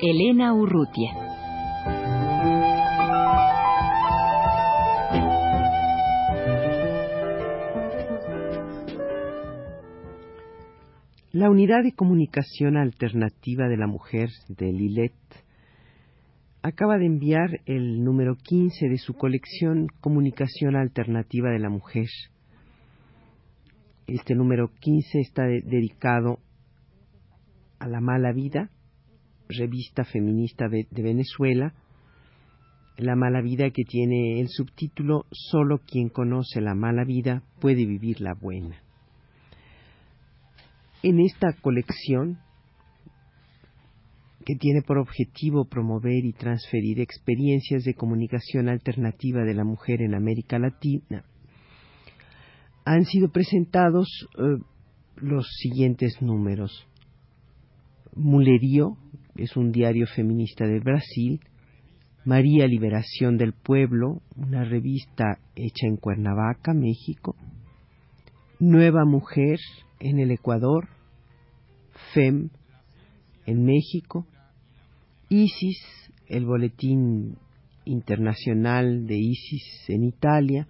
Elena Urrutia. La Unidad de Comunicación Alternativa de la Mujer de Lilet acaba de enviar el número 15 de su colección Comunicación Alternativa de la Mujer. Este número 15 está dedicado a La Mala Vida, revista feminista de, Venezuela, La Mala Vida que tiene el subtítulo Solo quien conoce la mala vida puede vivir la buena. En esta colección que tiene por objetivo promover y transferir experiencias de comunicación alternativa de la mujer en América Latina, han sido presentados eh, los siguientes números. Mulerío, es un diario feminista de Brasil, María Liberación del Pueblo, una revista hecha en Cuernavaca, México, Nueva Mujer en el Ecuador, FEM en México, ISIS, el Boletín Internacional de ISIS en Italia,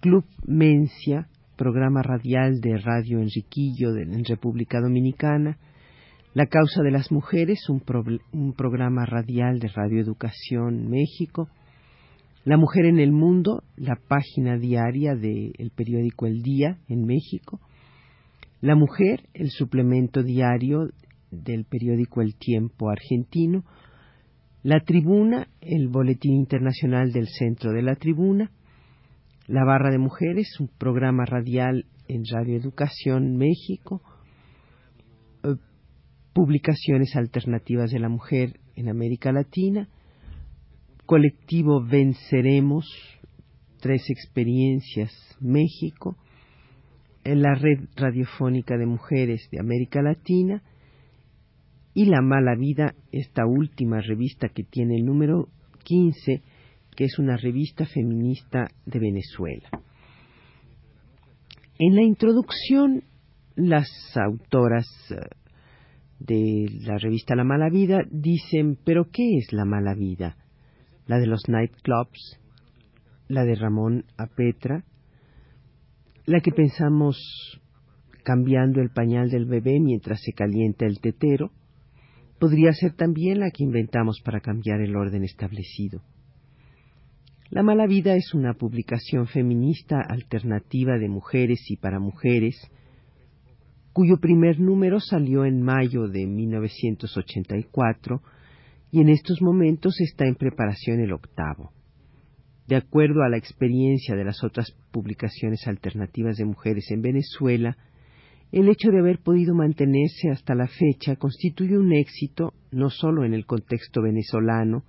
Club Mencia, programa radial de Radio Enriquillo en República Dominicana, La Causa de las Mujeres, un, programa radial de Radio Educación México, La Mujer en el Mundo, la página diaria del periódico El Día en México, La Mujer, el suplemento diario del periódico El Tiempo argentino, La Tribuna, el Boletín Internacional del Centro de la Tribuna, La Barra de Mujeres, un programa radial en Radio Educación México, Publicaciones Alternativas de la Mujer en América Latina, Colectivo Venceremos, Tres Experiencias México, en la Red Radiofónica de Mujeres de América Latina, y La Mala Vida, esta última revista que tiene el número 15, que es una revista feminista de Venezuela. En la introducción, las autoras eh, de la revista La Mala Vida dicen, pero ¿qué es la mala vida? La de los nightclubs, la de Ramón Apetra, la que pensamos cambiando el pañal del bebé mientras se calienta el tetero, podría ser también la que inventamos para cambiar el orden establecido. La mala vida es una publicación feminista alternativa de mujeres y para mujeres, cuyo primer número salió en mayo de 1984 y en estos momentos está en preparación el octavo. De acuerdo a la experiencia de las otras publicaciones alternativas de mujeres en Venezuela, el hecho de haber podido mantenerse hasta la fecha constituye un éxito no solo en el contexto venezolano,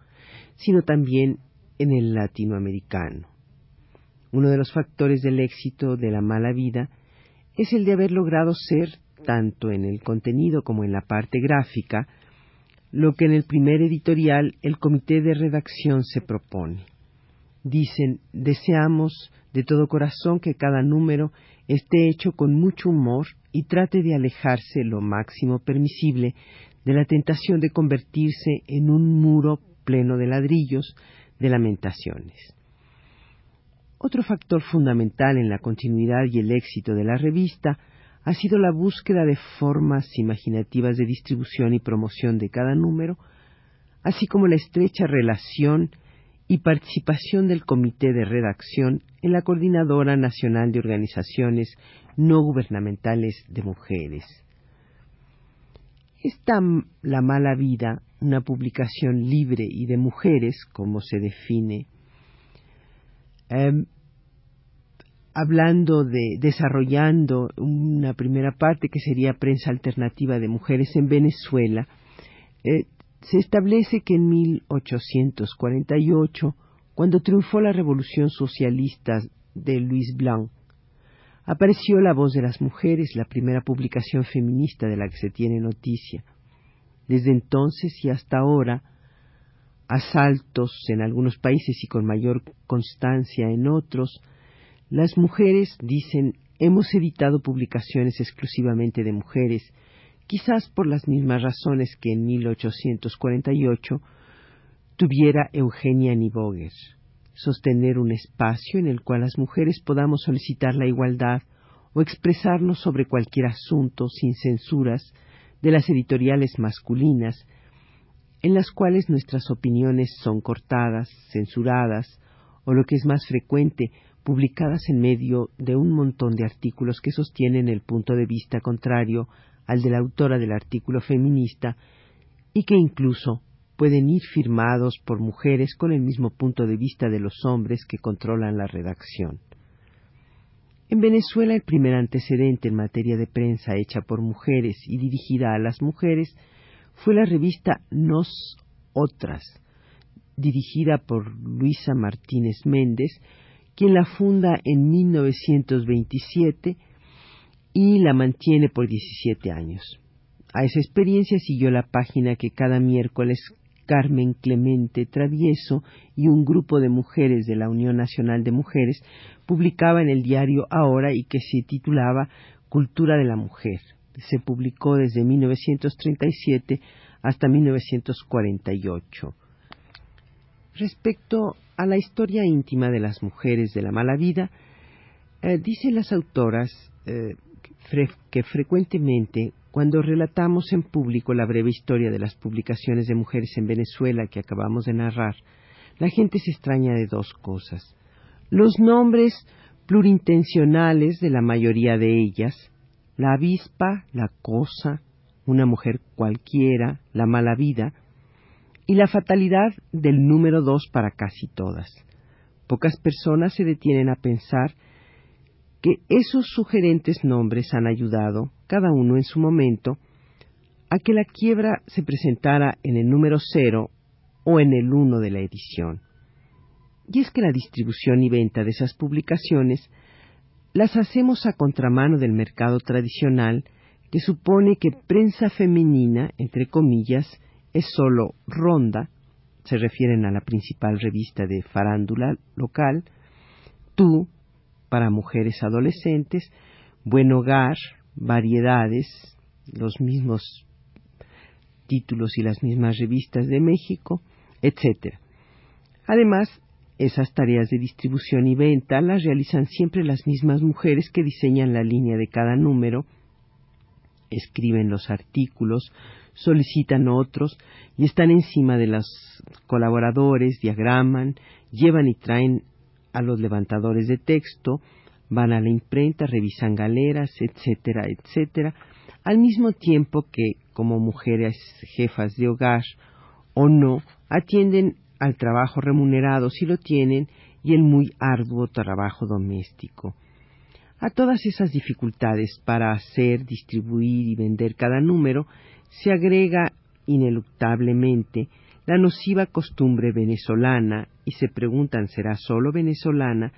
sino también en el latinoamericano. Uno de los factores del éxito de la mala vida es el de haber logrado ser, tanto en el contenido como en la parte gráfica, lo que en el primer editorial el comité de redacción se propone. Dicen, deseamos de todo corazón que cada número esté hecho con mucho humor y trate de alejarse lo máximo permisible de la tentación de convertirse en un muro pleno de ladrillos de lamentaciones. Otro factor fundamental en la continuidad y el éxito de la revista ha sido la búsqueda de formas imaginativas de distribución y promoción de cada número, así como la estrecha relación y participación del Comité de Redacción en la Coordinadora Nacional de Organizaciones No Gubernamentales de Mujeres. Esta La Mala Vida, una publicación libre y de mujeres, como se define, em, hablando de desarrollando una primera parte que sería prensa alternativa de mujeres en Venezuela, eh, se establece que en 1848, cuando triunfó la revolución socialista de Luis Blanc, apareció La Voz de las Mujeres, la primera publicación feminista de la que se tiene noticia. Desde entonces y hasta ahora, asaltos en algunos países y con mayor constancia en otros, las mujeres dicen hemos editado publicaciones exclusivamente de mujeres, quizás por las mismas razones que en 1848 tuviera Eugenia Niboguer sostener un espacio en el cual las mujeres podamos solicitar la igualdad o expresarnos sobre cualquier asunto sin censuras de las editoriales masculinas, en las cuales nuestras opiniones son cortadas, censuradas, o lo que es más frecuente, publicadas en medio de un montón de artículos que sostienen el punto de vista contrario al de la autora del artículo feminista y que incluso pueden ir firmados por mujeres con el mismo punto de vista de los hombres que controlan la redacción. En Venezuela el primer antecedente en materia de prensa hecha por mujeres y dirigida a las mujeres fue la revista Nos Otras, dirigida por Luisa Martínez Méndez, quien la funda en 1927 y la mantiene por 17 años. A esa experiencia siguió la página que cada miércoles Carmen Clemente Travieso y un grupo de mujeres de la Unión Nacional de Mujeres publicaba en el diario Ahora y que se titulaba Cultura de la Mujer. Se publicó desde 1937 hasta 1948. Respecto a la historia íntima de las mujeres de la mala vida, eh, dicen las autoras eh, que frecuentemente cuando relatamos en público la breve historia de las publicaciones de mujeres en Venezuela que acabamos de narrar, la gente se extraña de dos cosas. Los nombres plurintencionales de la mayoría de ellas, la avispa, la cosa, una mujer cualquiera, la mala vida, y la fatalidad del número dos para casi todas. Pocas personas se detienen a pensar que esos sugerentes nombres han ayudado, cada uno en su momento, a que la quiebra se presentara en el número cero o en el uno de la edición. Y es que la distribución y venta de esas publicaciones las hacemos a contramano del mercado tradicional que supone que prensa femenina, entre comillas, es sólo ronda, se refieren a la principal revista de farándula local, tú, para mujeres adolescentes, buen hogar, variedades, los mismos títulos y las mismas revistas de México, etc. Además, esas tareas de distribución y venta las realizan siempre las mismas mujeres que diseñan la línea de cada número, escriben los artículos, solicitan otros y están encima de los colaboradores, diagraman, llevan y traen a los levantadores de texto, van a la imprenta, revisan galeras, etcétera, etcétera, al mismo tiempo que, como mujeres jefas de hogar o no, atienden al trabajo remunerado si lo tienen y el muy arduo trabajo doméstico. A todas esas dificultades para hacer, distribuir y vender cada número se agrega ineluctablemente la nociva costumbre venezolana, y se preguntan será solo venezolana,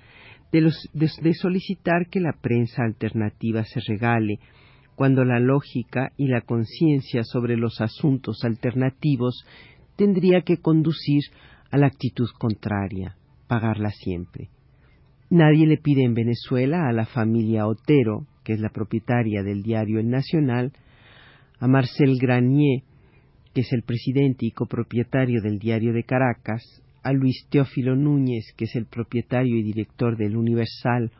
de, de, solicitar que la prensa alternativa se regale, cuando la lógica y la conciencia sobre los asuntos alternativos tendría que conducir a la actitud contraria, pagarla siempre. Nadie le pide en Venezuela a la familia Otero, que es la propietaria del diario El Nacional, a Marcel Granier, que es el presidente y copropietario del Diario de Caracas, a Luis Teófilo Núñez, que es el propietario y director del Universal,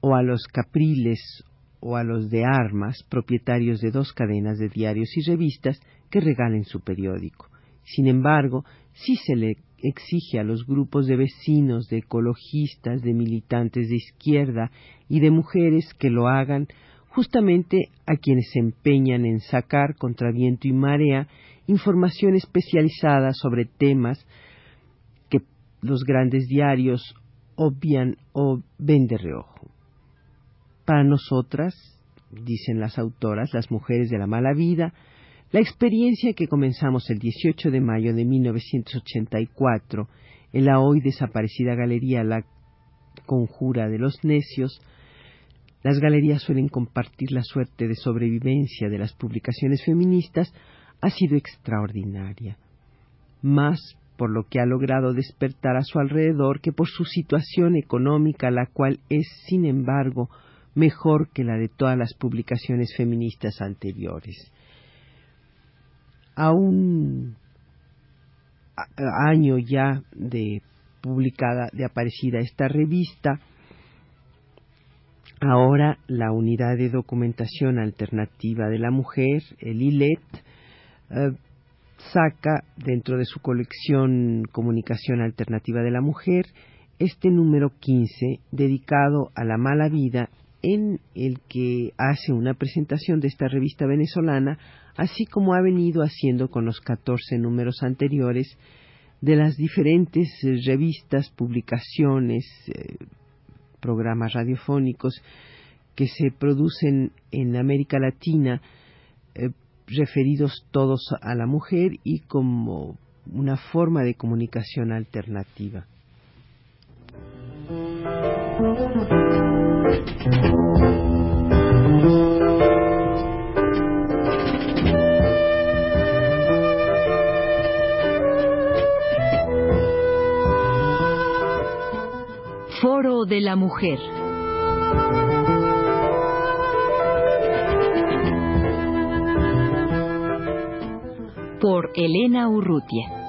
o a los Capriles o a los de Armas, propietarios de dos cadenas de diarios y revistas que regalen su periódico. Sin embargo, sí se le exige a los grupos de vecinos, de ecologistas, de militantes de izquierda y de mujeres que lo hagan justamente a quienes se empeñan en sacar contra viento y marea información especializada sobre temas que los grandes diarios obvian o ven de reojo. Para nosotras, dicen las autoras, las mujeres de la mala vida, la experiencia que comenzamos el 18 de mayo de 1984 en la hoy desaparecida galería La Conjura de los Necios, las galerías suelen compartir la suerte de sobrevivencia de las publicaciones feministas, ha sido extraordinaria. Más por lo que ha logrado despertar a su alrededor que por su situación económica, la cual es, sin embargo, mejor que la de todas las publicaciones feministas anteriores. A un año ya de publicada, de aparecida esta revista, ahora la Unidad de Documentación Alternativa de la Mujer, el ILET, eh, saca dentro de su colección Comunicación Alternativa de la Mujer este número 15 dedicado a la mala vida en el que hace una presentación de esta revista venezolana, así como ha venido haciendo con los 14 números anteriores de las diferentes eh, revistas, publicaciones, eh, programas radiofónicos que se producen en América Latina eh, referidos todos a la mujer y como una forma de comunicación alternativa. La Mujer. por Elena Urrutia.